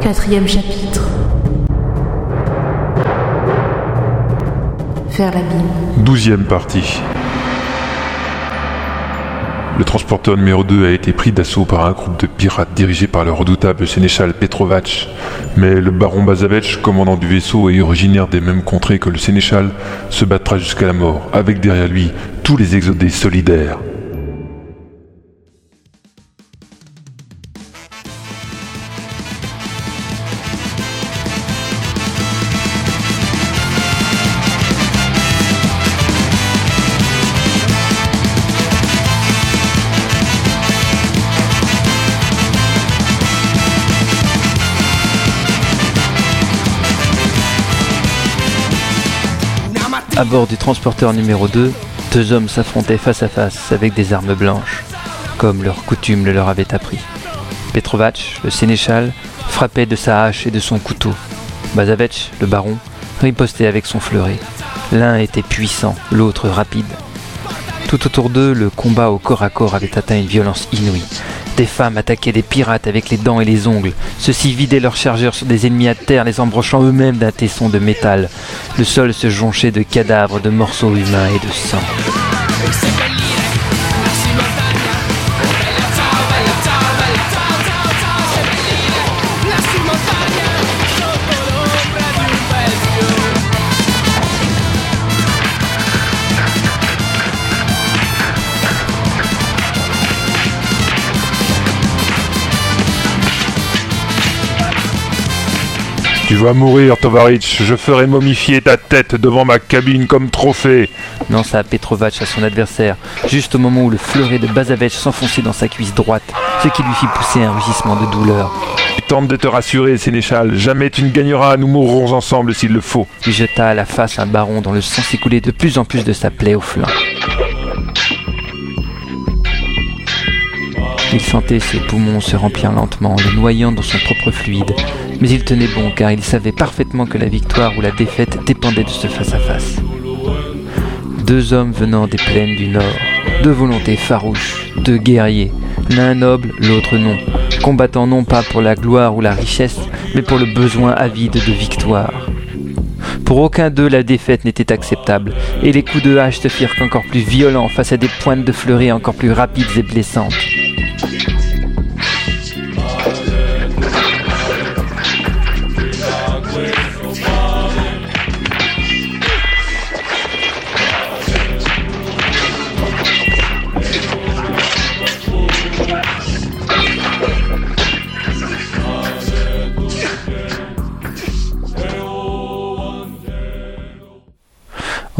Quatrième chapitre. Faire l'abîme. Douzième partie. Le transporteur numéro 2 a été pris d'assaut par un groupe de pirates dirigé par le redoutable sénéchal Petrovac. Mais le baron Bazavec, commandant du vaisseau et originaire des mêmes contrées que le sénéchal, se battra jusqu'à la mort, avec derrière lui tous les exodés solidaires. À bord du transporteur numéro 2, deux hommes s'affrontaient face à face avec des armes blanches, comme leur coutume le leur avait appris. Petrovac, le sénéchal, frappait de sa hache et de son couteau. Bazavec, le baron, ripostait avec son fleuret. L'un était puissant, l'autre rapide. Tout autour d'eux, le combat au corps à corps avait atteint une violence inouïe. Des femmes attaquaient des pirates avec les dents et les ongles. Ceux-ci vidaient leurs chargeurs sur des ennemis à terre, les embrochant eux-mêmes d'un tesson de métal. Le sol se jonchait de cadavres, de morceaux humains et de sang. Tu vas mourir, Tovarich. Je ferai momifier ta tête devant ma cabine comme trophée. lança Petrovac à son adversaire, juste au moment où le fleuret de Bazavec s'enfonçait dans sa cuisse droite, ce qui lui fit pousser un rugissement de douleur. Tente de te rassurer, Sénéchal. Jamais tu ne gagneras. Nous mourrons ensemble s'il le faut. Il jeta à la face un baron dont le sang s'écoulait de plus en plus de sa plaie au flanc. Il sentait ses poumons se remplir lentement, le noyant dans son propre fluide, mais il tenait bon car il savait parfaitement que la victoire ou la défaite dépendait de ce face-à-face. Deux hommes venant des plaines du Nord, deux volontés farouches, deux guerriers, l'un noble, l'autre non, combattant non pas pour la gloire ou la richesse, mais pour le besoin avide de victoire. Pour aucun d'eux la défaite n'était acceptable, et les coups de hache se firent encore plus violents face à des pointes de fleuret encore plus rapides et blessantes.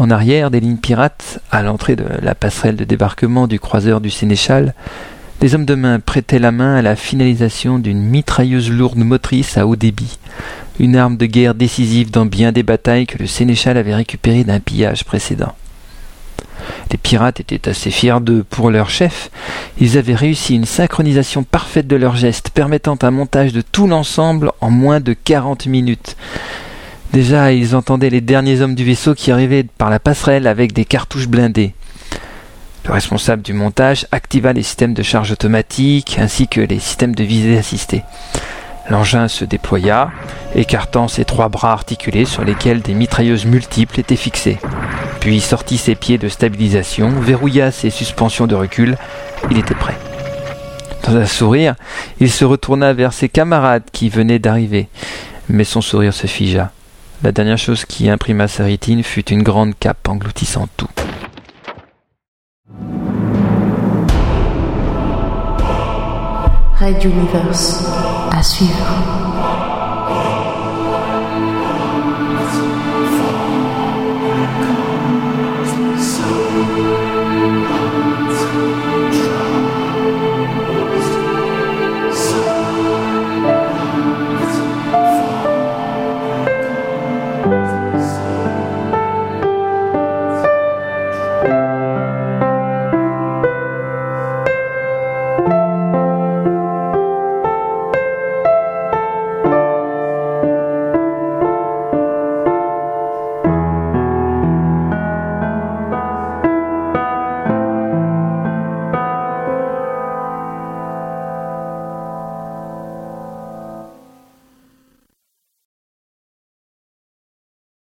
En arrière des lignes pirates, à l'entrée de la passerelle de débarquement du croiseur du Sénéchal, des hommes de main prêtaient la main à la finalisation d'une mitrailleuse lourde motrice à haut débit, une arme de guerre décisive dans bien des batailles que le Sénéchal avait récupérées d'un pillage précédent. Les pirates étaient assez fiers d'eux pour leur chef. Ils avaient réussi une synchronisation parfaite de leurs gestes, permettant un montage de tout l'ensemble en moins de quarante minutes. Déjà, ils entendaient les derniers hommes du vaisseau qui arrivaient par la passerelle avec des cartouches blindées. Le responsable du montage activa les systèmes de charge automatique ainsi que les systèmes de visée assistée. L'engin se déploya, écartant ses trois bras articulés sur lesquels des mitrailleuses multiples étaient fixées. Puis sortit ses pieds de stabilisation, verrouilla ses suspensions de recul. Il était prêt. Dans un sourire, il se retourna vers ses camarades qui venaient d'arriver. Mais son sourire se figea. La dernière chose qui imprima sa rétine fut une grande cape engloutissant tout. Red Universe. À suivre.